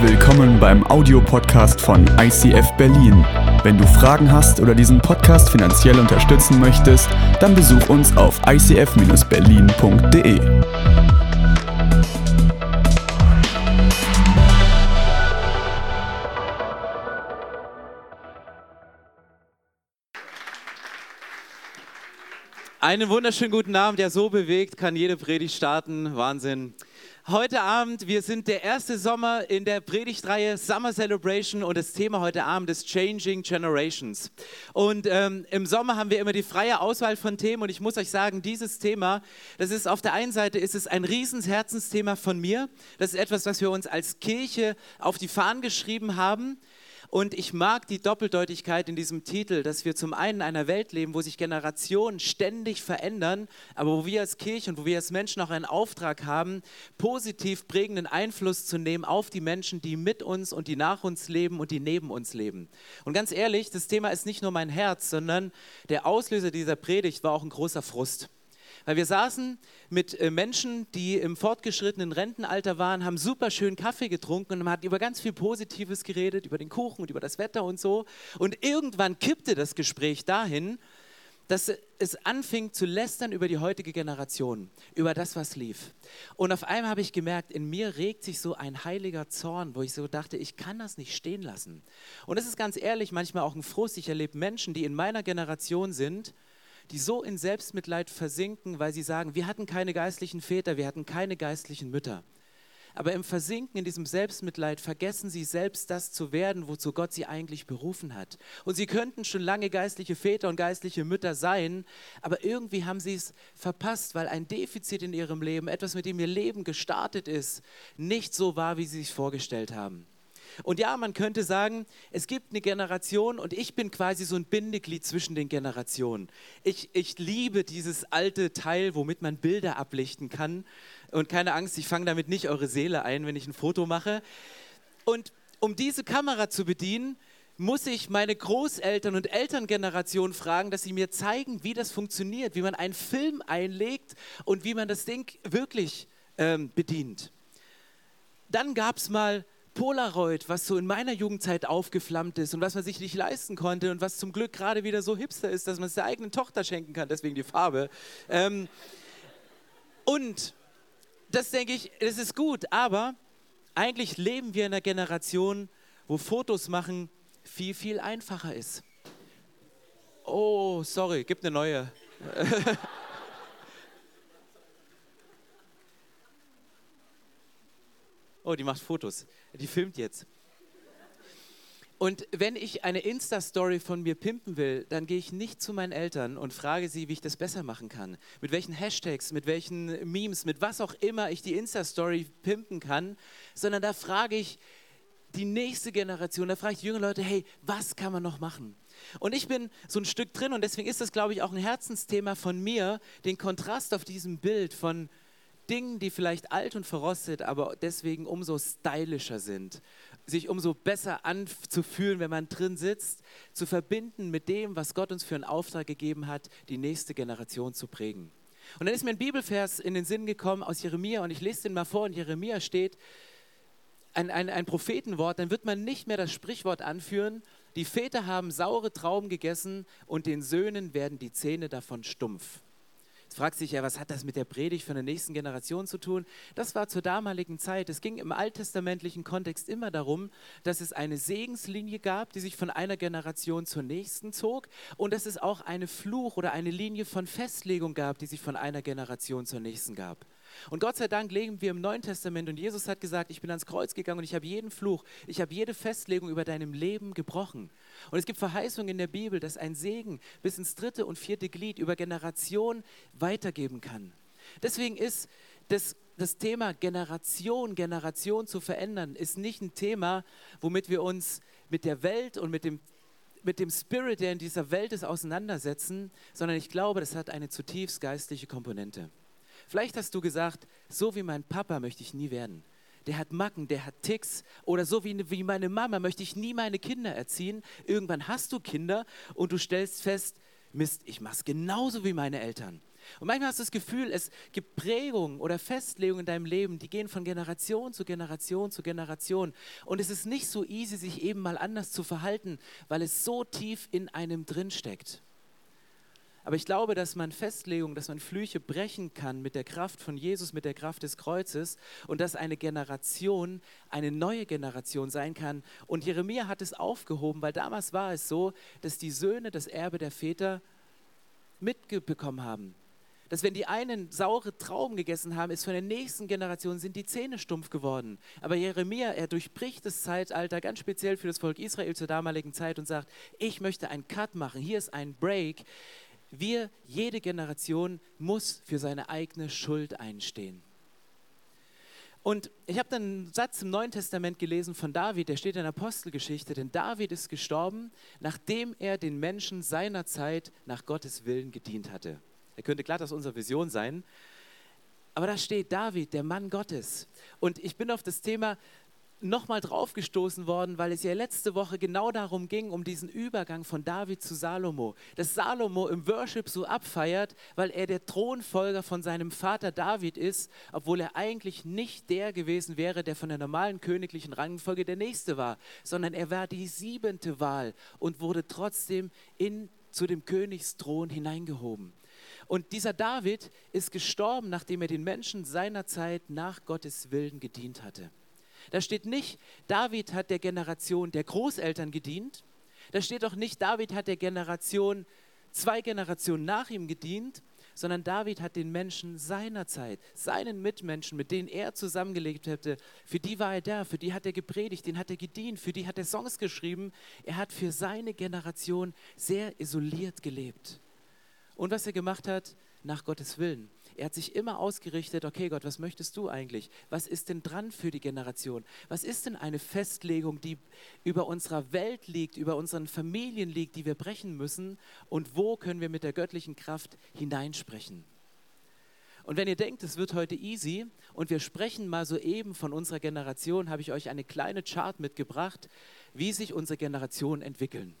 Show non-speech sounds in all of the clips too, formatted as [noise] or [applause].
Willkommen beim Audiopodcast von ICF Berlin. Wenn du Fragen hast oder diesen Podcast finanziell unterstützen möchtest, dann besuch uns auf icf-berlin.de. Einen wunderschönen guten Abend, der so bewegt, kann jede Predigt starten. Wahnsinn. Heute Abend, wir sind der erste Sommer in der Predigtreihe Summer Celebration und das Thema heute Abend ist Changing Generations. Und ähm, im Sommer haben wir immer die freie Auswahl von Themen und ich muss euch sagen, dieses Thema, das ist auf der einen Seite ist es ein riesens Herzensthema von mir. Das ist etwas, was wir uns als Kirche auf die Fahnen geschrieben haben. Und ich mag die Doppeldeutigkeit in diesem Titel, dass wir zum einen in einer Welt leben, wo sich Generationen ständig verändern, aber wo wir als Kirche und wo wir als Menschen auch einen Auftrag haben, positiv prägenden Einfluss zu nehmen auf die Menschen, die mit uns und die nach uns leben und die neben uns leben. Und ganz ehrlich, das Thema ist nicht nur mein Herz, sondern der Auslöser dieser Predigt war auch ein großer Frust. Weil wir saßen mit äh, Menschen, die im fortgeschrittenen Rentenalter waren, haben super schön Kaffee getrunken und man hat über ganz viel Positives geredet, über den Kuchen und über das Wetter und so. Und irgendwann kippte das Gespräch dahin, dass es anfing zu lästern über die heutige Generation, über das, was lief. Und auf einmal habe ich gemerkt, in mir regt sich so ein heiliger Zorn, wo ich so dachte, ich kann das nicht stehen lassen. Und es ist ganz ehrlich manchmal auch ein Frust. Ich erlebe Menschen, die in meiner Generation sind, die so in Selbstmitleid versinken, weil sie sagen, wir hatten keine geistlichen Väter, wir hatten keine geistlichen Mütter. Aber im Versinken in diesem Selbstmitleid vergessen sie selbst das zu werden, wozu Gott sie eigentlich berufen hat. Und sie könnten schon lange geistliche Väter und geistliche Mütter sein, aber irgendwie haben sie es verpasst, weil ein Defizit in ihrem Leben, etwas mit dem ihr Leben gestartet ist, nicht so war, wie sie sich vorgestellt haben. Und ja, man könnte sagen, es gibt eine Generation und ich bin quasi so ein Bindeglied zwischen den Generationen. Ich, ich liebe dieses alte Teil, womit man Bilder ablichten kann. Und keine Angst, ich fange damit nicht eure Seele ein, wenn ich ein Foto mache. Und um diese Kamera zu bedienen, muss ich meine Großeltern und Elterngeneration fragen, dass sie mir zeigen, wie das funktioniert, wie man einen Film einlegt und wie man das Ding wirklich ähm, bedient. Dann gab es mal Polaroid, was so in meiner Jugendzeit aufgeflammt ist und was man sich nicht leisten konnte und was zum Glück gerade wieder so hipster ist, dass man es der eigenen Tochter schenken kann, deswegen die Farbe. Ähm, und das denke ich, das ist gut, aber eigentlich leben wir in einer Generation, wo Fotos machen viel, viel einfacher ist. Oh, sorry, gibt eine neue. [laughs] oh, die macht Fotos. Die filmt jetzt. Und wenn ich eine Insta-Story von mir pimpen will, dann gehe ich nicht zu meinen Eltern und frage sie, wie ich das besser machen kann. Mit welchen Hashtags, mit welchen Memes, mit was auch immer ich die Insta-Story pimpen kann, sondern da frage ich die nächste Generation, da frage ich die jungen Leute, hey, was kann man noch machen? Und ich bin so ein Stück drin und deswegen ist das, glaube ich, auch ein Herzensthema von mir, den Kontrast auf diesem Bild von Dingen, die vielleicht alt und verrostet, aber deswegen umso stylischer sind, sich umso besser anzufühlen, wenn man drin sitzt, zu verbinden mit dem, was Gott uns für einen Auftrag gegeben hat, die nächste Generation zu prägen. Und dann ist mir ein Bibelvers in den Sinn gekommen aus Jeremia und ich lese den mal vor. In Jeremia steht ein, ein, ein Prophetenwort, dann wird man nicht mehr das Sprichwort anführen, die Väter haben saure Trauben gegessen und den Söhnen werden die Zähne davon stumpf. Jetzt fragt sich ja, was hat das mit der Predigt von der nächsten Generation zu tun? Das war zur damaligen Zeit. Es ging im alttestamentlichen Kontext immer darum, dass es eine Segenslinie gab, die sich von einer Generation zur nächsten zog und dass es auch eine Fluch oder eine Linie von Festlegung gab, die sich von einer Generation zur nächsten gab. Und Gott sei Dank leben wir im Neuen Testament und Jesus hat gesagt, ich bin ans Kreuz gegangen und ich habe jeden Fluch, ich habe jede Festlegung über deinem Leben gebrochen. Und es gibt Verheißungen in der Bibel, dass ein Segen bis ins dritte und vierte Glied über Generationen weitergeben kann. Deswegen ist das, das Thema Generation, Generation zu verändern, ist nicht ein Thema, womit wir uns mit der Welt und mit dem mit dem Spirit, der in dieser Welt ist, auseinandersetzen, sondern ich glaube, das hat eine zutiefst geistliche Komponente. Vielleicht hast du gesagt, so wie mein Papa möchte ich nie werden. Der hat Macken, der hat Ticks. Oder so wie, wie meine Mama möchte ich nie meine Kinder erziehen. Irgendwann hast du Kinder und du stellst fest, Mist, ich mache es genauso wie meine Eltern. Und manchmal hast du das Gefühl, es gibt Prägungen oder Festlegungen in deinem Leben, die gehen von Generation zu Generation zu Generation. Und es ist nicht so easy, sich eben mal anders zu verhalten, weil es so tief in einem drinsteckt. Aber ich glaube, dass man Festlegungen, dass man Flüche brechen kann mit der Kraft von Jesus, mit der Kraft des Kreuzes und dass eine Generation eine neue Generation sein kann. Und Jeremia hat es aufgehoben, weil damals war es so, dass die Söhne das Erbe der Väter mitbekommen haben. Dass wenn die einen saure Trauben gegessen haben, ist von der nächsten Generation sind die Zähne stumpf geworden. Aber Jeremia, er durchbricht das Zeitalter ganz speziell für das Volk Israel zur damaligen Zeit und sagt, ich möchte einen Cut machen, hier ist ein Break. Wir, jede Generation muss für seine eigene Schuld einstehen. Und ich habe dann einen Satz im Neuen Testament gelesen von David, der steht in der Apostelgeschichte, denn David ist gestorben, nachdem er den Menschen seiner Zeit nach Gottes Willen gedient hatte. Er könnte glatt aus unserer Vision sein. Aber da steht David, der Mann Gottes. Und ich bin auf das Thema nochmal draufgestoßen worden, weil es ja letzte Woche genau darum ging, um diesen Übergang von David zu Salomo. Dass Salomo im Worship so abfeiert, weil er der Thronfolger von seinem Vater David ist, obwohl er eigentlich nicht der gewesen wäre, der von der normalen königlichen Rangfolge der Nächste war, sondern er war die siebente Wahl und wurde trotzdem in, zu dem Königsthron hineingehoben. Und dieser David ist gestorben, nachdem er den Menschen seiner Zeit nach Gottes Willen gedient hatte. Da steht nicht, David hat der Generation der Großeltern gedient. Da steht auch nicht, David hat der Generation zwei Generationen nach ihm gedient, sondern David hat den Menschen seiner Zeit, seinen Mitmenschen, mit denen er zusammengelebt hätte, für die war er da, für die hat er gepredigt, den hat er gedient, für die hat er Songs geschrieben. Er hat für seine Generation sehr isoliert gelebt. Und was er gemacht hat, nach Gottes Willen. Er hat sich immer ausgerichtet, okay Gott, was möchtest du eigentlich? Was ist denn dran für die Generation? Was ist denn eine Festlegung, die über unserer Welt liegt, über unseren Familien liegt, die wir brechen müssen? Und wo können wir mit der göttlichen Kraft hineinsprechen? Und wenn ihr denkt, es wird heute easy und wir sprechen mal soeben von unserer Generation, habe ich euch eine kleine Chart mitgebracht, wie sich unsere Generationen entwickeln.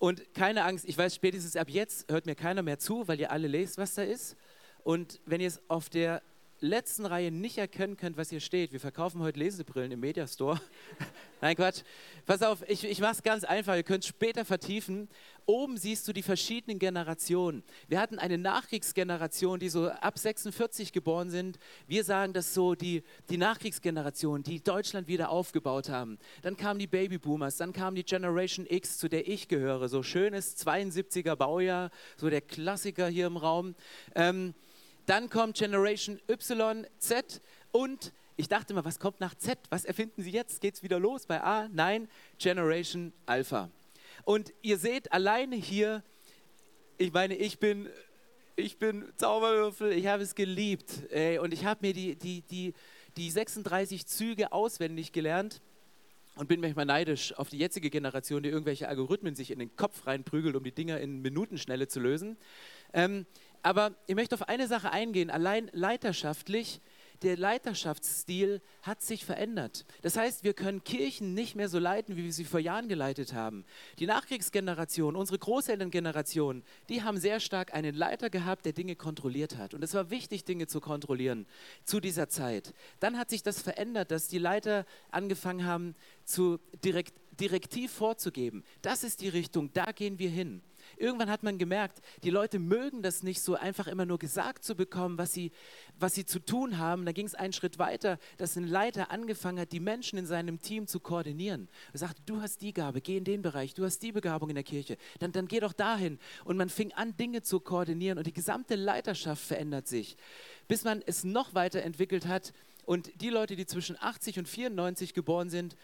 Und keine Angst, ich weiß, spätestens ab jetzt hört mir keiner mehr zu, weil ihr alle lest, was da ist. Und wenn ihr es auf der letzten Reihe nicht erkennen könnt, was hier steht, wir verkaufen heute Lesebrillen im Mediastore. [laughs] Nein, Quatsch. Pass auf, ich, ich mache es ganz einfach, ihr könnt es später vertiefen. Oben siehst du die verschiedenen Generationen. Wir hatten eine Nachkriegsgeneration, die so ab 46 geboren sind. Wir sagen das so, die, die Nachkriegsgeneration, die Deutschland wieder aufgebaut haben. Dann kamen die Babyboomers, dann kam die Generation X, zu der ich gehöre. So schönes 72er Baujahr, so der Klassiker hier im Raum. Ähm, dann kommt Generation Y, Z und ich dachte immer, was kommt nach Z? Was erfinden Sie jetzt? Geht es wieder los bei A? Nein, Generation Alpha. Und ihr seht alleine hier, ich meine, ich bin, ich bin Zauberwürfel, ich habe es geliebt. Ey, und ich habe mir die, die, die, die 36 Züge auswendig gelernt und bin manchmal neidisch auf die jetzige Generation, die irgendwelche Algorithmen sich in den Kopf reinprügelt, um die Dinger in Minutenschnelle zu lösen. Ähm, aber ich möchte auf eine Sache eingehen. Allein leiterschaftlich, der Leiterschaftsstil hat sich verändert. Das heißt, wir können Kirchen nicht mehr so leiten, wie wir sie vor Jahren geleitet haben. Die Nachkriegsgeneration, unsere Großelterngeneration, die haben sehr stark einen Leiter gehabt, der Dinge kontrolliert hat. Und es war wichtig, Dinge zu kontrollieren zu dieser Zeit. Dann hat sich das verändert, dass die Leiter angefangen haben, zu direkt, direktiv vorzugeben. Das ist die Richtung, da gehen wir hin. Irgendwann hat man gemerkt, die Leute mögen das nicht so einfach immer nur gesagt zu bekommen, was sie, was sie zu tun haben. Da ging es einen Schritt weiter, dass ein Leiter angefangen hat, die Menschen in seinem Team zu koordinieren. Er sagte, du hast die Gabe, geh in den Bereich, du hast die Begabung in der Kirche, dann, dann geh doch dahin. Und man fing an, Dinge zu koordinieren und die gesamte Leiterschaft verändert sich, bis man es noch weiterentwickelt hat. Und die Leute, die zwischen 80 und 94 geboren sind,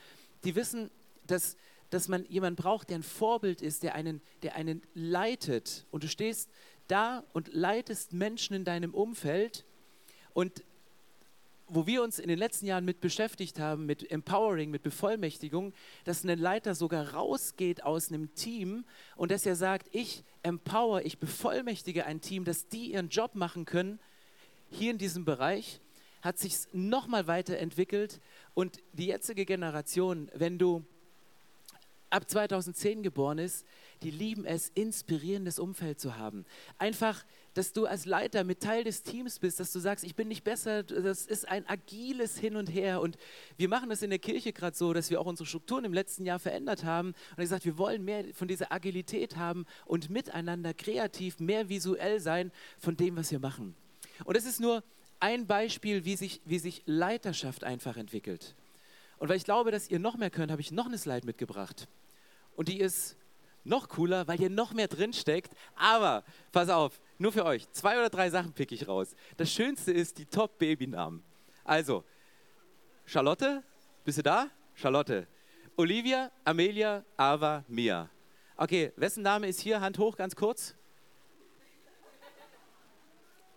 die wissen, dass dass man jemanden braucht, der ein Vorbild ist, der einen, der einen leitet. Und du stehst da und leitest Menschen in deinem Umfeld. Und wo wir uns in den letzten Jahren mit beschäftigt haben, mit Empowering, mit Bevollmächtigung, dass ein Leiter sogar rausgeht aus einem Team und dass er sagt, ich empower, ich bevollmächtige ein Team, dass die ihren Job machen können, hier in diesem Bereich, hat sich nochmal weiterentwickelt und die jetzige Generation, wenn du ab 2010 geboren ist, die lieben es, inspirierendes Umfeld zu haben. Einfach, dass du als Leiter mit Teil des Teams bist, dass du sagst, ich bin nicht besser, das ist ein agiles Hin und Her. Und wir machen das in der Kirche gerade so, dass wir auch unsere Strukturen im letzten Jahr verändert haben und gesagt, wir wollen mehr von dieser Agilität haben und miteinander kreativ, mehr visuell sein von dem, was wir machen. Und das ist nur ein Beispiel, wie sich, wie sich Leiterschaft einfach entwickelt. Und weil ich glaube, dass ihr noch mehr könnt, habe ich noch eine Slide mitgebracht. Und die ist noch cooler, weil hier noch mehr drin steckt. Aber pass auf, nur für euch. Zwei oder drei Sachen pick ich raus. Das Schönste ist die Top-Babynamen. Also, Charlotte, bist du da? Charlotte. Olivia, Amelia, Ava, Mia. Okay, wessen Name ist hier? Hand hoch, ganz kurz.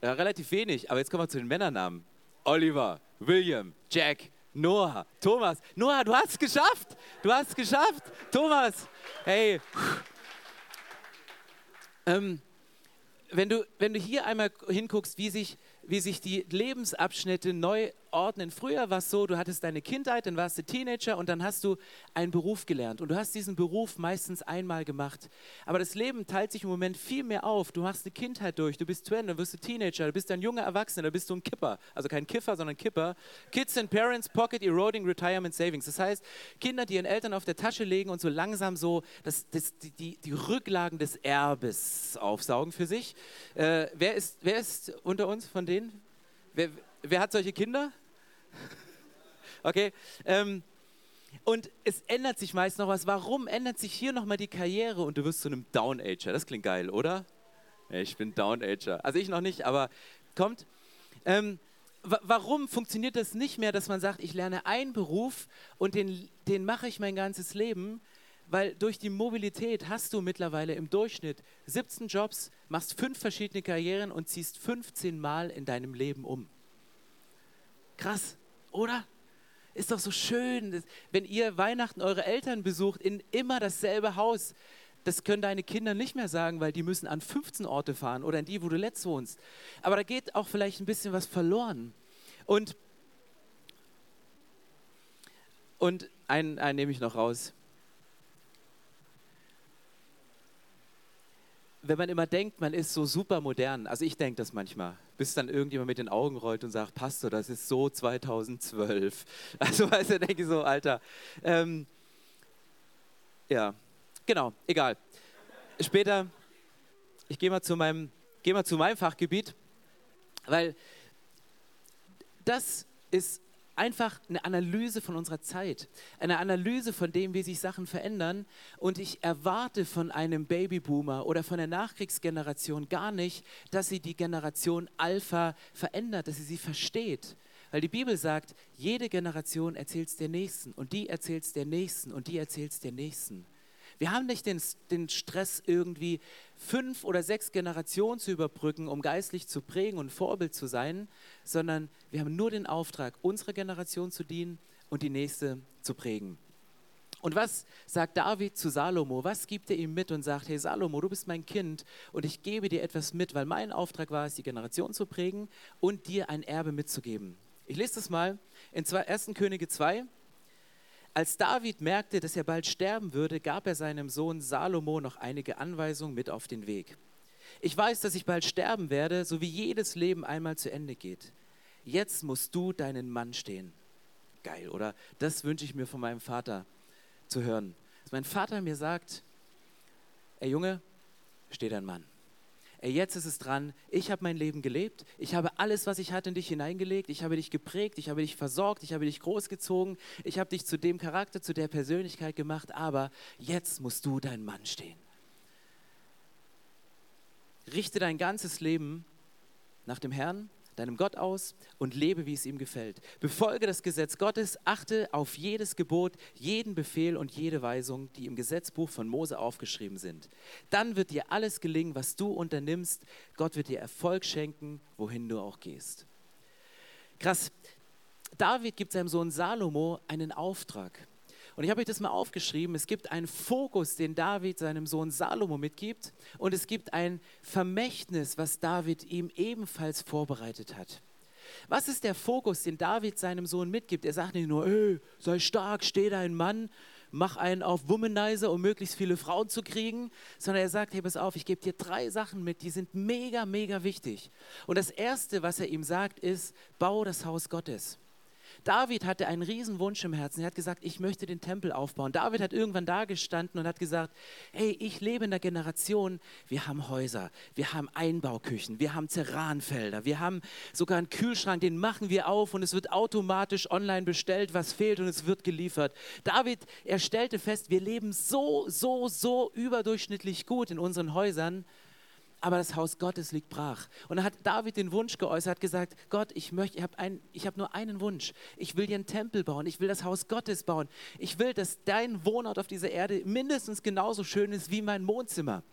Ja, relativ wenig, aber jetzt kommen wir zu den Männernamen. Oliver, William, Jack, Noah, Thomas. Noah, du hast es geschafft. Du hast es geschafft. Thomas, hey. Ähm, wenn, du, wenn du hier einmal hinguckst, wie sich, wie sich die Lebensabschnitte neu ordnen. Früher war es so, du hattest deine Kindheit, dann warst du Teenager und dann hast du einen Beruf gelernt. Und du hast diesen Beruf meistens einmal gemacht. Aber das Leben teilt sich im Moment viel mehr auf. Du machst eine Kindheit durch, du bist 20, dann wirst du Teenager, du bist ein junger Erwachsener, dann bist du ein Kipper. Also kein Kiffer, sondern Kipper. Kids and Parents, Pocket Eroding Retirement Savings. Das heißt, Kinder, die ihren Eltern auf der Tasche legen und so langsam so das, das, die, die, die Rücklagen des Erbes aufsaugen für sich. Äh, wer, ist, wer ist unter uns von denen? Wer, wer hat solche Kinder? Okay? Ähm, und es ändert sich meist noch was. Warum ändert sich hier nochmal die Karriere und du wirst zu einem Down-Ager? Das klingt geil, oder? Ich bin Down-Ager. Also ich noch nicht, aber kommt. Ähm, warum funktioniert das nicht mehr, dass man sagt, ich lerne einen Beruf und den, den mache ich mein ganzes Leben? Weil durch die Mobilität hast du mittlerweile im Durchschnitt 17 Jobs, machst fünf verschiedene Karrieren und ziehst 15 Mal in deinem Leben um. Krass, oder? Ist doch so schön, wenn ihr Weihnachten eure Eltern besucht in immer dasselbe Haus. Das können deine Kinder nicht mehr sagen, weil die müssen an 15 Orte fahren oder in die, wo du letzt wohnst. Aber da geht auch vielleicht ein bisschen was verloren. Und, und einen, einen nehme ich noch raus. wenn man immer denkt, man ist so super modern, also ich denke das manchmal, bis dann irgendjemand mit den Augen rollt und sagt, Pastor, das ist so 2012. [laughs] Also weißt du, denke ich so, Alter. Ähm, ja, genau, egal. Später, ich gehe mal, geh mal zu meinem Fachgebiet, weil das ist einfach eine Analyse von unserer Zeit, eine Analyse von dem, wie sich Sachen verändern. Und ich erwarte von einem Babyboomer oder von der Nachkriegsgeneration gar nicht, dass sie die Generation Alpha verändert, dass sie sie versteht. Weil die Bibel sagt, jede Generation erzählt es der Nächsten und die erzählt es der Nächsten und die erzählt es der Nächsten. Wir haben nicht den, den Stress, irgendwie fünf oder sechs Generationen zu überbrücken, um geistlich zu prägen und Vorbild zu sein, sondern wir haben nur den Auftrag, unserer Generation zu dienen und die nächste zu prägen. Und was sagt David zu Salomo? Was gibt er ihm mit und sagt, hey Salomo, du bist mein Kind und ich gebe dir etwas mit, weil mein Auftrag war es, die Generation zu prägen und dir ein Erbe mitzugeben. Ich lese das mal in 1. Könige 2, als David merkte, dass er bald sterben würde, gab er seinem Sohn Salomo noch einige Anweisungen mit auf den Weg. Ich weiß, dass ich bald sterben werde, so wie jedes Leben einmal zu Ende geht. Jetzt musst du deinen Mann stehen. Geil, oder? Das wünsche ich mir von meinem Vater zu hören. Dass mein Vater mir sagt, ey Junge, steh dein Mann ey, jetzt ist es dran, ich habe mein Leben gelebt, ich habe alles, was ich hatte, in dich hineingelegt, ich habe dich geprägt, ich habe dich versorgt, ich habe dich großgezogen, ich habe dich zu dem Charakter, zu der Persönlichkeit gemacht, aber jetzt musst du dein Mann stehen. Richte dein ganzes Leben nach dem Herrn deinem Gott aus und lebe, wie es ihm gefällt. Befolge das Gesetz Gottes, achte auf jedes Gebot, jeden Befehl und jede Weisung, die im Gesetzbuch von Mose aufgeschrieben sind. Dann wird dir alles gelingen, was du unternimmst. Gott wird dir Erfolg schenken, wohin du auch gehst. Krass. David gibt seinem Sohn Salomo einen Auftrag. Und ich habe euch das mal aufgeschrieben. Es gibt einen Fokus, den David seinem Sohn Salomo mitgibt. Und es gibt ein Vermächtnis, was David ihm ebenfalls vorbereitet hat. Was ist der Fokus, den David seinem Sohn mitgibt? Er sagt nicht nur, ey, sei stark, steh dein Mann, mach einen auf Womanizer, um möglichst viele Frauen zu kriegen, sondern er sagt, hey, pass auf, ich gebe dir drei Sachen mit, die sind mega, mega wichtig. Und das Erste, was er ihm sagt, ist, bau das Haus Gottes. David hatte einen riesen Wunsch im Herzen. Er hat gesagt, ich möchte den Tempel aufbauen. David hat irgendwann da gestanden und hat gesagt, hey, ich lebe in der Generation, wir haben Häuser, wir haben Einbauküchen, wir haben Terranfelder, wir haben sogar einen Kühlschrank, den machen wir auf und es wird automatisch online bestellt, was fehlt und es wird geliefert. David, er stellte fest, wir leben so, so, so überdurchschnittlich gut in unseren Häusern aber das Haus Gottes liegt brach. Und dann hat David den Wunsch geäußert, hat gesagt, Gott, ich möchte, ich habe ein, hab nur einen Wunsch. Ich will dir einen Tempel bauen, ich will das Haus Gottes bauen. Ich will, dass dein Wohnort auf dieser Erde mindestens genauso schön ist wie mein Wohnzimmer,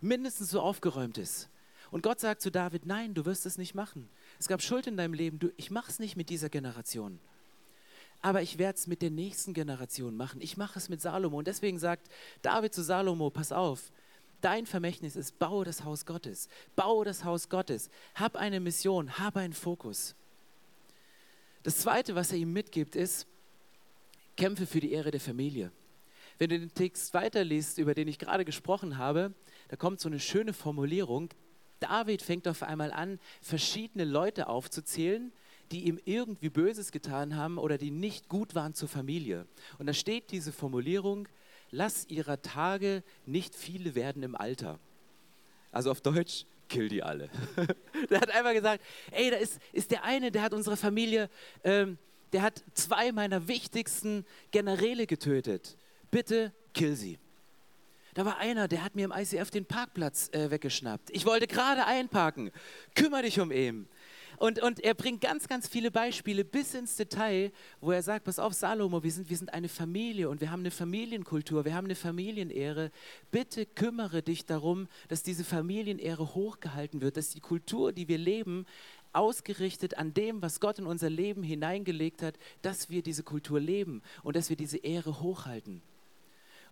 mindestens so aufgeräumt ist. Und Gott sagt zu David, nein, du wirst es nicht machen. Es gab Schuld in deinem Leben, du, ich mache es nicht mit dieser Generation. Aber ich werde es mit der nächsten Generation machen. Ich mache es mit Salomo. Und deswegen sagt David zu Salomo, pass auf, Dein Vermächtnis ist, baue das Haus Gottes. Baue das Haus Gottes. Hab eine Mission, hab einen Fokus. Das Zweite, was er ihm mitgibt, ist, kämpfe für die Ehre der Familie. Wenn du den Text weiterliest, über den ich gerade gesprochen habe, da kommt so eine schöne Formulierung. David fängt auf einmal an, verschiedene Leute aufzuzählen, die ihm irgendwie Böses getan haben oder die nicht gut waren zur Familie. Und da steht diese Formulierung, lass ihrer Tage nicht viele werden im Alter. Also auf Deutsch, kill die alle. [laughs] der hat einfach gesagt, ey, da ist, ist der eine, der hat unsere Familie, ähm, der hat zwei meiner wichtigsten Generäle getötet. Bitte kill sie. Da war einer, der hat mir im ICF den Parkplatz äh, weggeschnappt. Ich wollte gerade einparken. Kümmer dich um ihn. Und, und er bringt ganz, ganz viele Beispiele bis ins Detail, wo er sagt, pass auf, Salomo, wir sind, wir sind eine Familie und wir haben eine Familienkultur, wir haben eine Familienehre. Bitte kümmere dich darum, dass diese Familienehre hochgehalten wird, dass die Kultur, die wir leben, ausgerichtet an dem, was Gott in unser Leben hineingelegt hat, dass wir diese Kultur leben und dass wir diese Ehre hochhalten.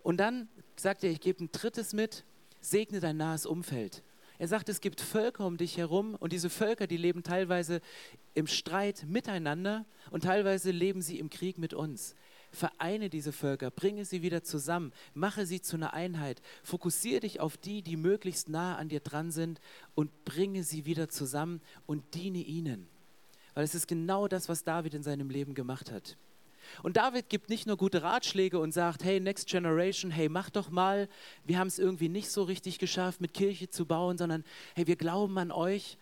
Und dann sagt er, ich gebe ein drittes mit, segne dein nahes Umfeld. Er sagt, es gibt Völker um dich herum und diese Völker, die leben teilweise im Streit miteinander und teilweise leben sie im Krieg mit uns. Vereine diese Völker, bringe sie wieder zusammen, mache sie zu einer Einheit, fokussiere dich auf die, die möglichst nah an dir dran sind und bringe sie wieder zusammen und diene ihnen. Weil es ist genau das, was David in seinem Leben gemacht hat. Und David gibt nicht nur gute Ratschläge und sagt, hey, Next Generation, hey, mach doch mal, wir haben es irgendwie nicht so richtig geschafft, mit Kirche zu bauen, sondern hey, wir glauben an euch.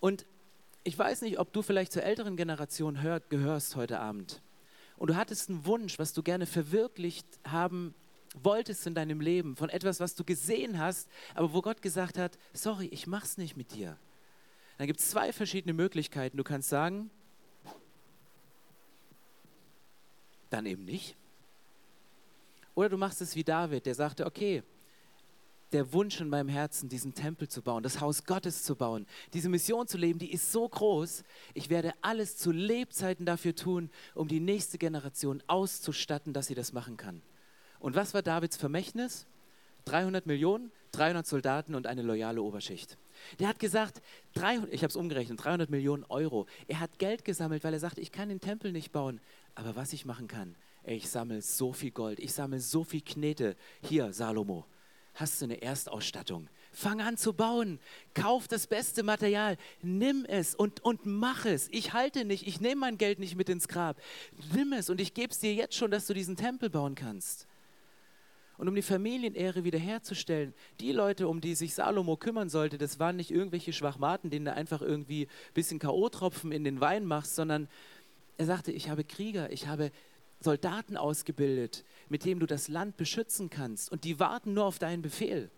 Und ich weiß nicht, ob du vielleicht zur älteren Generation hört, gehörst heute Abend. Und du hattest einen Wunsch, was du gerne verwirklicht haben wolltest in deinem Leben, von etwas, was du gesehen hast, aber wo Gott gesagt hat, sorry, ich mach's nicht mit dir. Dann gibt es zwei verschiedene Möglichkeiten. Du kannst sagen, dann eben nicht. Oder du machst es wie David, der sagte, okay, der Wunsch in meinem Herzen, diesen Tempel zu bauen, das Haus Gottes zu bauen, diese Mission zu leben, die ist so groß, ich werde alles zu Lebzeiten dafür tun, um die nächste Generation auszustatten, dass sie das machen kann. Und was war Davids Vermächtnis? 300 Millionen, 300 Soldaten und eine loyale Oberschicht. Der hat gesagt, 300, ich habe es umgerechnet, 300 Millionen Euro. Er hat Geld gesammelt, weil er sagte, ich kann den Tempel nicht bauen. Aber was ich machen kann, ey, ich sammle so viel Gold, ich sammle so viel Knete. Hier, Salomo, hast du eine Erstausstattung. Fang an zu bauen. Kauf das beste Material. Nimm es und, und mach es. Ich halte nicht, ich nehme mein Geld nicht mit ins Grab. Nimm es und ich gebe es dir jetzt schon, dass du diesen Tempel bauen kannst. Und um die Familienehre wiederherzustellen, die Leute, um die sich Salomo kümmern sollte, das waren nicht irgendwelche Schwachmaten, denen du einfach irgendwie ein bisschen K.O.-Tropfen in den Wein machst, sondern er sagte, ich habe Krieger, ich habe Soldaten ausgebildet, mit denen du das Land beschützen kannst. Und die warten nur auf deinen Befehl.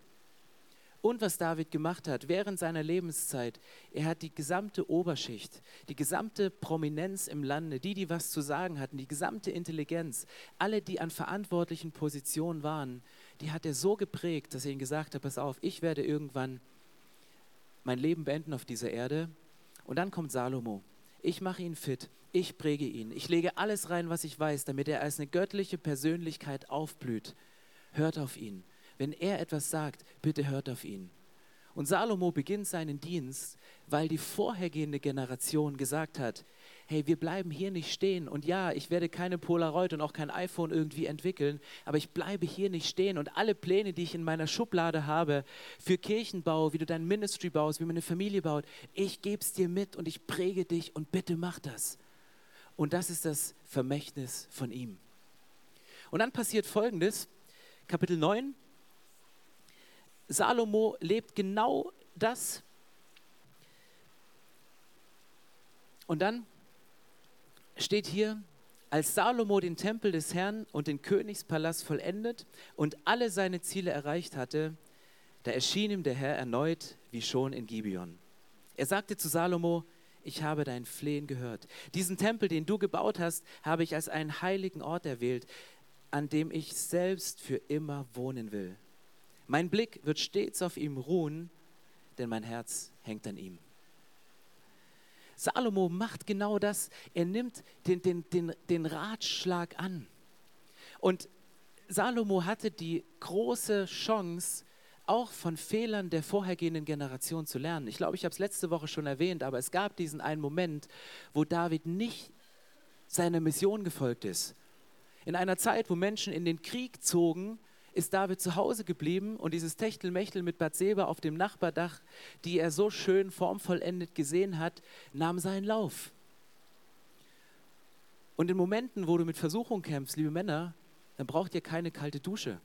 Und was David gemacht hat während seiner Lebenszeit, er hat die gesamte Oberschicht, die gesamte Prominenz im Lande, die, die was zu sagen hatten, die gesamte Intelligenz, alle, die an verantwortlichen Positionen waren, die hat er so geprägt, dass er ihnen gesagt hat, pass auf, ich werde irgendwann mein Leben beenden auf dieser Erde. Und dann kommt Salomo ich mache ihn fit, ich präge ihn, ich lege alles rein, was ich weiß, damit er als eine göttliche Persönlichkeit aufblüht. Hört auf ihn. Wenn er etwas sagt, bitte hört auf ihn. Und Salomo beginnt seinen Dienst, weil die vorhergehende Generation gesagt hat, hey, wir bleiben hier nicht stehen. Und ja, ich werde keine Polaroid und auch kein iPhone irgendwie entwickeln, aber ich bleibe hier nicht stehen. Und alle Pläne, die ich in meiner Schublade habe für Kirchenbau, wie du dein Ministry baust, wie man eine Familie baut, ich gebe es dir mit und ich präge dich und bitte mach das. Und das ist das Vermächtnis von ihm. Und dann passiert Folgendes, Kapitel 9. Salomo lebt genau das. Und dann steht hier, als Salomo den Tempel des Herrn und den Königspalast vollendet und alle seine Ziele erreicht hatte, da erschien ihm der Herr erneut wie schon in Gibeon. Er sagte zu Salomo, ich habe dein Flehen gehört. Diesen Tempel, den du gebaut hast, habe ich als einen heiligen Ort erwählt, an dem ich selbst für immer wohnen will. Mein Blick wird stets auf ihm ruhen, denn mein Herz hängt an ihm. Salomo macht genau das. Er nimmt den, den, den, den Ratschlag an. Und Salomo hatte die große Chance, auch von Fehlern der vorhergehenden Generation zu lernen. Ich glaube, ich habe es letzte Woche schon erwähnt, aber es gab diesen einen Moment, wo David nicht seiner Mission gefolgt ist. In einer Zeit, wo Menschen in den Krieg zogen, ist David zu Hause geblieben und dieses Techtelmechtel mit Bathseba auf dem Nachbardach, die er so schön formvollendet gesehen hat, nahm seinen Lauf. Und in Momenten, wo du mit Versuchung kämpfst, liebe Männer, dann braucht ihr keine kalte Dusche.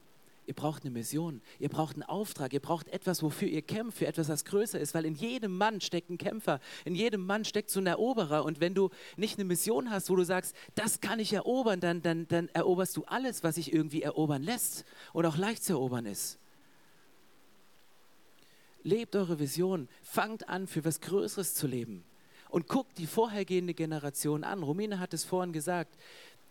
Ihr braucht eine Mission, ihr braucht einen Auftrag, ihr braucht etwas, wofür ihr kämpft, für etwas, was größer ist, weil in jedem Mann steckt ein Kämpfer, in jedem Mann steckt so ein Eroberer. Und wenn du nicht eine Mission hast, wo du sagst, das kann ich erobern, dann, dann, dann eroberst du alles, was sich irgendwie erobern lässt und auch leicht zu erobern ist. Lebt eure Vision, fangt an, für was Größeres zu leben. Und guckt die vorhergehende Generation an. Romina hat es vorhin gesagt,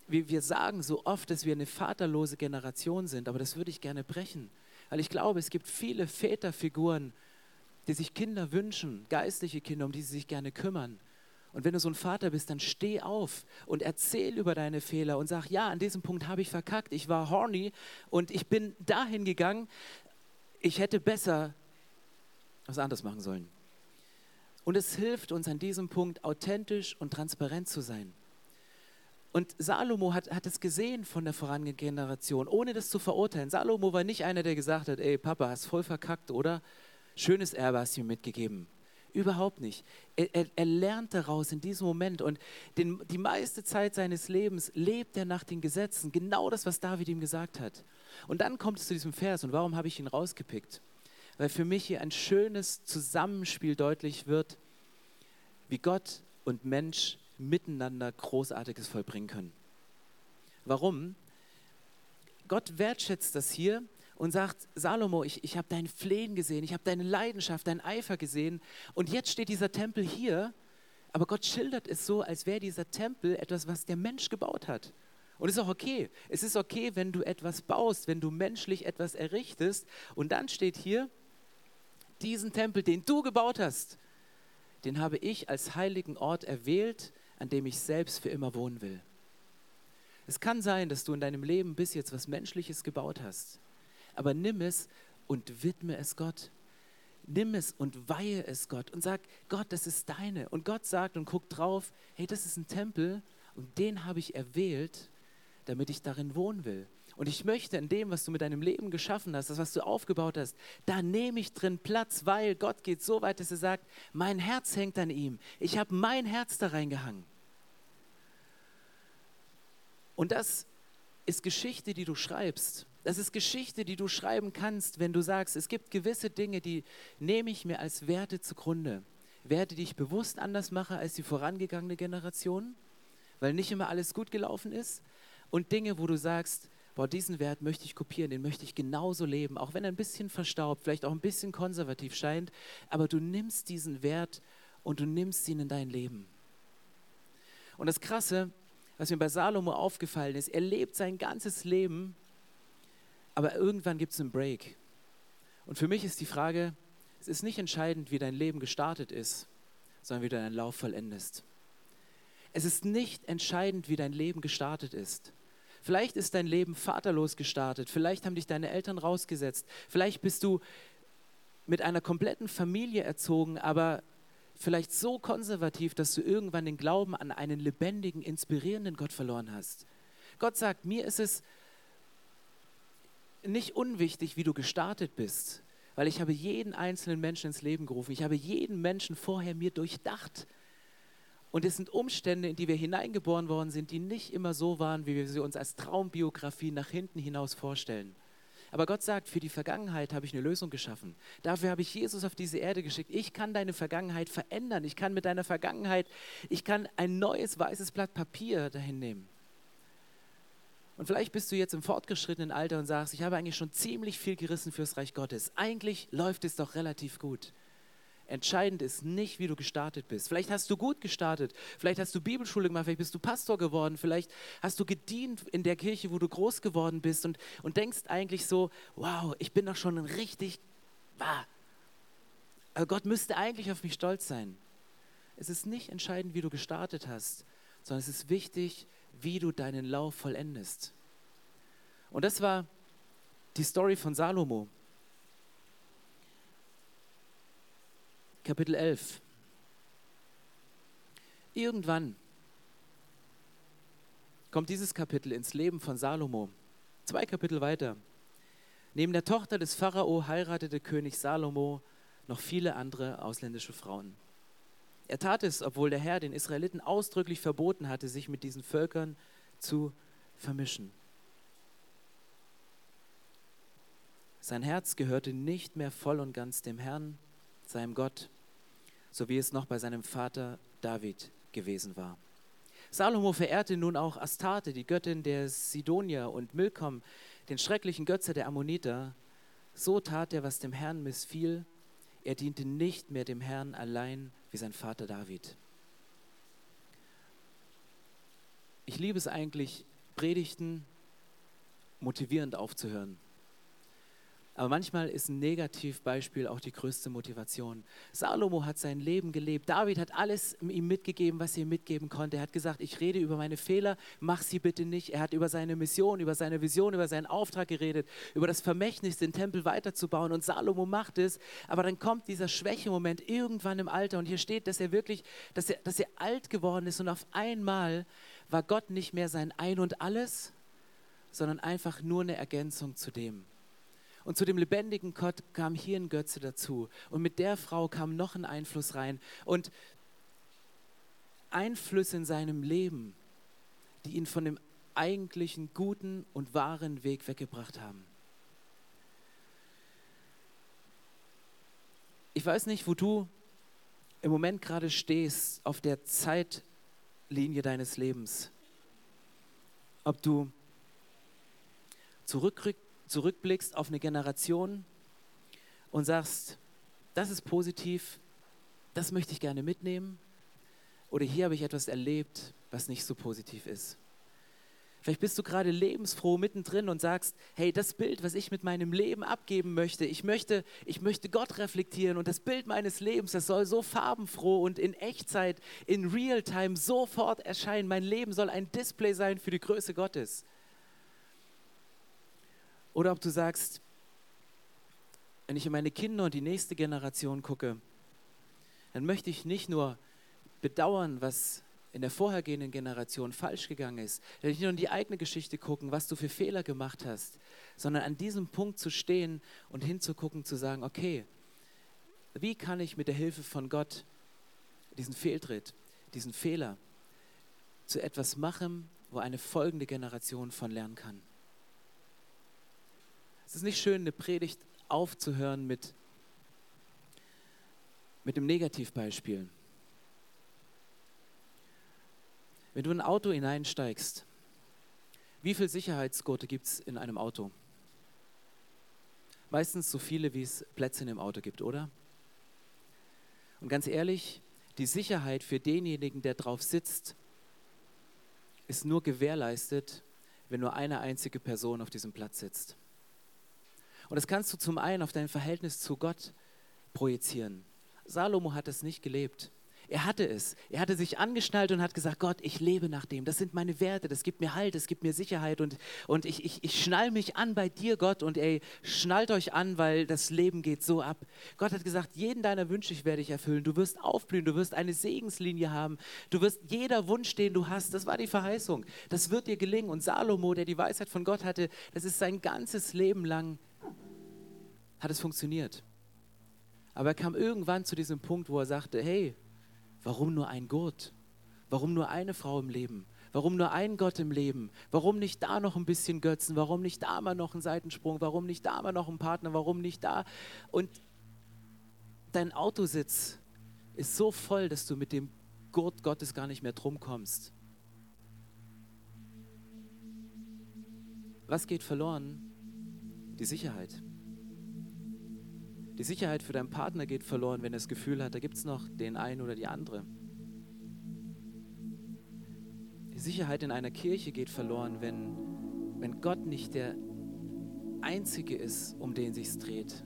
wir, wir sagen so oft, dass wir eine vaterlose Generation sind, aber das würde ich gerne brechen. Weil ich glaube, es gibt viele Väterfiguren, die sich Kinder wünschen, geistliche Kinder, um die sie sich gerne kümmern. Und wenn du so ein Vater bist, dann steh auf und erzähl über deine Fehler und sag, ja, an diesem Punkt habe ich verkackt, ich war horny und ich bin dahin gegangen, ich hätte besser was anderes machen sollen. Und es hilft uns an diesem Punkt authentisch und transparent zu sein. Und Salomo hat, hat es gesehen von der vorangehenden Generation, ohne das zu verurteilen. Salomo war nicht einer, der gesagt hat, ey Papa, hast voll verkackt, oder? Schönes Erbe hast du mir mitgegeben. Überhaupt nicht. Er, er, er lernt daraus in diesem Moment und den, die meiste Zeit seines Lebens lebt er nach den Gesetzen. Genau das, was David ihm gesagt hat. Und dann kommt es zu diesem Vers und warum habe ich ihn rausgepickt? Weil für mich hier ein schönes Zusammenspiel deutlich wird, wie Gott und Mensch miteinander Großartiges vollbringen können. Warum? Gott wertschätzt das hier und sagt, Salomo, ich, ich habe dein Flehen gesehen, ich habe deine Leidenschaft, deinen Eifer gesehen und jetzt steht dieser Tempel hier, aber Gott schildert es so, als wäre dieser Tempel etwas, was der Mensch gebaut hat. Und es ist auch okay. Es ist okay, wenn du etwas baust, wenn du menschlich etwas errichtest. Und dann steht hier, diesen Tempel, den du gebaut hast, den habe ich als heiligen Ort erwählt, an dem ich selbst für immer wohnen will. Es kann sein, dass du in deinem Leben bis jetzt was Menschliches gebaut hast, aber nimm es und widme es Gott. Nimm es und weihe es Gott und sag, Gott, das ist deine. Und Gott sagt und guckt drauf, hey, das ist ein Tempel und den habe ich erwählt, damit ich darin wohnen will. Und ich möchte in dem, was du mit deinem Leben geschaffen hast, das, was du aufgebaut hast, da nehme ich drin Platz, weil Gott geht so weit, dass er sagt, mein Herz hängt an ihm. Ich habe mein Herz da reingehangen. Und das ist Geschichte, die du schreibst. Das ist Geschichte, die du schreiben kannst, wenn du sagst, es gibt gewisse Dinge, die nehme ich mir als Werte zugrunde. Werte, die ich bewusst anders mache als die vorangegangene Generation, weil nicht immer alles gut gelaufen ist. Und Dinge, wo du sagst, boah, diesen Wert möchte ich kopieren, den möchte ich genauso leben, auch wenn er ein bisschen verstaubt, vielleicht auch ein bisschen konservativ scheint, aber du nimmst diesen Wert und du nimmst ihn in dein Leben. Und das Krasse, was mir bei Salomo aufgefallen ist, er lebt sein ganzes Leben, aber irgendwann gibt es einen Break. Und für mich ist die Frage, es ist nicht entscheidend, wie dein Leben gestartet ist, sondern wie du deinen Lauf vollendest. Es ist nicht entscheidend, wie dein Leben gestartet ist, Vielleicht ist dein Leben vaterlos gestartet. Vielleicht haben dich deine Eltern rausgesetzt. Vielleicht bist du mit einer kompletten Familie erzogen, aber vielleicht so konservativ, dass du irgendwann den Glauben an einen lebendigen, inspirierenden Gott verloren hast. Gott sagt, mir ist es nicht unwichtig, wie du gestartet bist, weil ich habe jeden einzelnen Menschen ins Leben gerufen. Ich habe jeden Menschen vorher mir durchdacht. Und es sind Umstände, in die wir hineingeboren worden sind, die nicht immer so waren, wie wir sie uns als Traumbiografie nach hinten hinaus vorstellen. Aber Gott sagt, für die Vergangenheit habe ich eine Lösung geschaffen. Dafür habe ich Jesus auf diese Erde geschickt. Ich kann deine Vergangenheit verändern. Ich kann mit deiner Vergangenheit, ich kann ein neues weißes Blatt Papier dahin nehmen. Und vielleicht bist du jetzt im fortgeschrittenen Alter und sagst, ich habe eigentlich schon ziemlich viel gerissen fürs Reich Gottes. Eigentlich läuft es doch relativ gut. Entscheidend ist nicht, wie du gestartet bist. Vielleicht hast du gut gestartet, vielleicht hast du Bibelschule gemacht, vielleicht bist du Pastor geworden, vielleicht hast du gedient in der Kirche, wo du groß geworden bist und, und denkst eigentlich so, wow, ich bin doch schon ein richtig, ah, also Gott müsste eigentlich auf mich stolz sein. Es ist nicht entscheidend, wie du gestartet hast, sondern es ist wichtig, wie du deinen Lauf vollendest. Und das war die Story von Salomo. Kapitel 11. Irgendwann kommt dieses Kapitel ins Leben von Salomo. Zwei Kapitel weiter. Neben der Tochter des Pharao heiratete König Salomo noch viele andere ausländische Frauen. Er tat es, obwohl der Herr den Israeliten ausdrücklich verboten hatte, sich mit diesen Völkern zu vermischen. Sein Herz gehörte nicht mehr voll und ganz dem Herrn, seinem Gott, so wie es noch bei seinem Vater David gewesen war. Salomo verehrte nun auch Astarte, die Göttin der Sidonier, und Milkom, den schrecklichen Götze der Ammoniter. So tat er, was dem Herrn missfiel. Er diente nicht mehr dem Herrn allein wie sein Vater David. Ich liebe es eigentlich, Predigten motivierend aufzuhören. Aber manchmal ist ein Negativbeispiel auch die größte Motivation. Salomo hat sein Leben gelebt. David hat alles ihm mitgegeben, was er ihm mitgeben konnte. Er hat gesagt, ich rede über meine Fehler, mach sie bitte nicht. Er hat über seine Mission, über seine Vision, über seinen Auftrag geredet, über das Vermächtnis, den Tempel weiterzubauen. Und Salomo macht es. Aber dann kommt dieser Schwächemoment irgendwann im Alter. Und hier steht, dass er wirklich, dass er, dass er alt geworden ist. Und auf einmal war Gott nicht mehr sein Ein und Alles, sondern einfach nur eine Ergänzung zu dem. Und zu dem lebendigen Gott kam hier ein Götze dazu. Und mit der Frau kam noch ein Einfluss rein. Und Einflüsse in seinem Leben, die ihn von dem eigentlichen guten und wahren Weg weggebracht haben. Ich weiß nicht, wo du im Moment gerade stehst auf der Zeitlinie deines Lebens. Ob du zurückrückst zurückblickst auf eine Generation und sagst, das ist positiv, das möchte ich gerne mitnehmen. Oder hier habe ich etwas erlebt, was nicht so positiv ist. Vielleicht bist du gerade lebensfroh mittendrin und sagst, hey, das Bild, was ich mit meinem Leben abgeben möchte, ich möchte, ich möchte Gott reflektieren und das Bild meines Lebens, das soll so farbenfroh und in Echtzeit, in Realtime sofort erscheinen. Mein Leben soll ein Display sein für die Größe Gottes. Oder ob du sagst, wenn ich in meine Kinder und die nächste Generation gucke, dann möchte ich nicht nur bedauern, was in der vorhergehenden Generation falsch gegangen ist, nicht nur in die eigene Geschichte gucken, was du für Fehler gemacht hast, sondern an diesem Punkt zu stehen und hinzugucken, zu sagen, okay, wie kann ich mit der Hilfe von Gott diesen Fehltritt, diesen Fehler zu etwas machen, wo eine folgende Generation von lernen kann. Es ist nicht schön, eine Predigt aufzuhören mit, mit dem Negativbeispiel. Wenn du in ein Auto hineinsteigst, wie viele Sicherheitsgurte gibt es in einem Auto? Meistens so viele, wie es Plätze in dem Auto gibt, oder? Und ganz ehrlich, die Sicherheit für denjenigen, der drauf sitzt, ist nur gewährleistet, wenn nur eine einzige Person auf diesem Platz sitzt. Und das kannst du zum einen auf dein Verhältnis zu Gott projizieren. Salomo hat es nicht gelebt. Er hatte es. Er hatte sich angeschnallt und hat gesagt, Gott, ich lebe nach dem. Das sind meine Werte, das gibt mir Halt, das gibt mir Sicherheit und, und ich, ich, ich schnall mich an bei dir, Gott. Und ey, schnallt euch an, weil das Leben geht so ab. Gott hat gesagt, jeden deiner Wünsche werde ich erfüllen. Du wirst aufblühen, du wirst eine Segenslinie haben. Du wirst jeder Wunsch, den du hast, das war die Verheißung. Das wird dir gelingen. Und Salomo, der die Weisheit von Gott hatte, das ist sein ganzes Leben lang, hat es funktioniert. Aber er kam irgendwann zu diesem Punkt, wo er sagte, hey, warum nur ein Gurt? Warum nur eine Frau im Leben? Warum nur ein Gott im Leben? Warum nicht da noch ein bisschen Götzen? Warum nicht da mal noch ein Seitensprung? Warum nicht da mal noch ein Partner? Warum nicht da? Und dein Autositz ist so voll, dass du mit dem Gurt Gottes gar nicht mehr drum kommst. Was geht verloren? Die Sicherheit. Die Sicherheit für deinen Partner geht verloren, wenn er das Gefühl hat, da gibt es noch den einen oder die andere. Die Sicherheit in einer Kirche geht verloren, wenn, wenn Gott nicht der Einzige ist, um den sich dreht,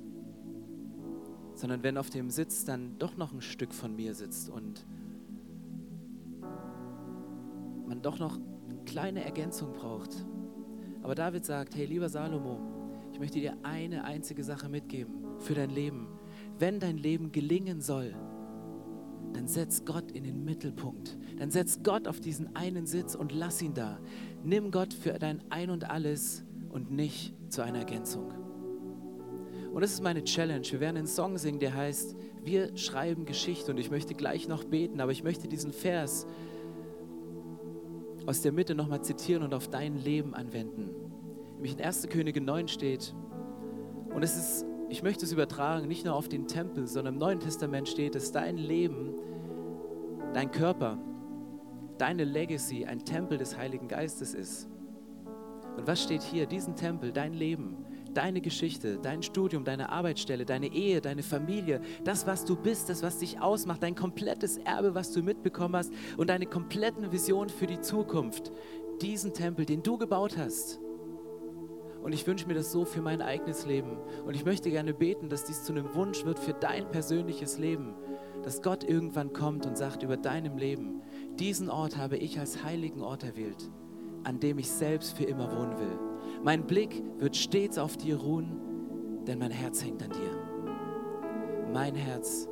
sondern wenn auf dem Sitz dann doch noch ein Stück von mir sitzt und man doch noch eine kleine Ergänzung braucht. Aber David sagt, hey lieber Salomo, ich möchte dir eine einzige Sache mitgeben für dein Leben. Wenn dein Leben gelingen soll, dann setz Gott in den Mittelpunkt. Dann setz Gott auf diesen einen Sitz und lass ihn da. Nimm Gott für dein Ein und alles und nicht zu einer Ergänzung. Und das ist meine Challenge. Wir werden einen Song singen, der heißt, wir schreiben Geschichte. Und ich möchte gleich noch beten, aber ich möchte diesen Vers aus der Mitte nochmal zitieren und auf dein Leben anwenden. Nämlich in 1. Könige 9 steht, und es ist ich möchte es übertragen, nicht nur auf den Tempel, sondern im Neuen Testament steht, dass dein Leben, dein Körper, deine Legacy ein Tempel des Heiligen Geistes ist. Und was steht hier? Diesen Tempel, dein Leben, deine Geschichte, dein Studium, deine Arbeitsstelle, deine Ehe, deine Familie, das, was du bist, das, was dich ausmacht, dein komplettes Erbe, was du mitbekommen hast und deine kompletten Vision für die Zukunft. Diesen Tempel, den du gebaut hast, und ich wünsche mir das so für mein eigenes Leben. Und ich möchte gerne beten, dass dies zu einem Wunsch wird für dein persönliches Leben. Dass Gott irgendwann kommt und sagt über deinem Leben, diesen Ort habe ich als heiligen Ort erwählt, an dem ich selbst für immer wohnen will. Mein Blick wird stets auf dir ruhen, denn mein Herz hängt an dir. Mein Herz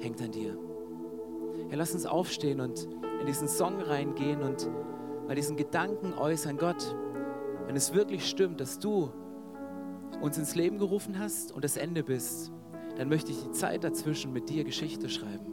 hängt an dir. Ja, lass uns aufstehen und in diesen Song reingehen und mal diesen Gedanken äußern, Gott, wenn es wirklich stimmt, dass du uns ins Leben gerufen hast und das Ende bist, dann möchte ich die Zeit dazwischen mit dir Geschichte schreiben.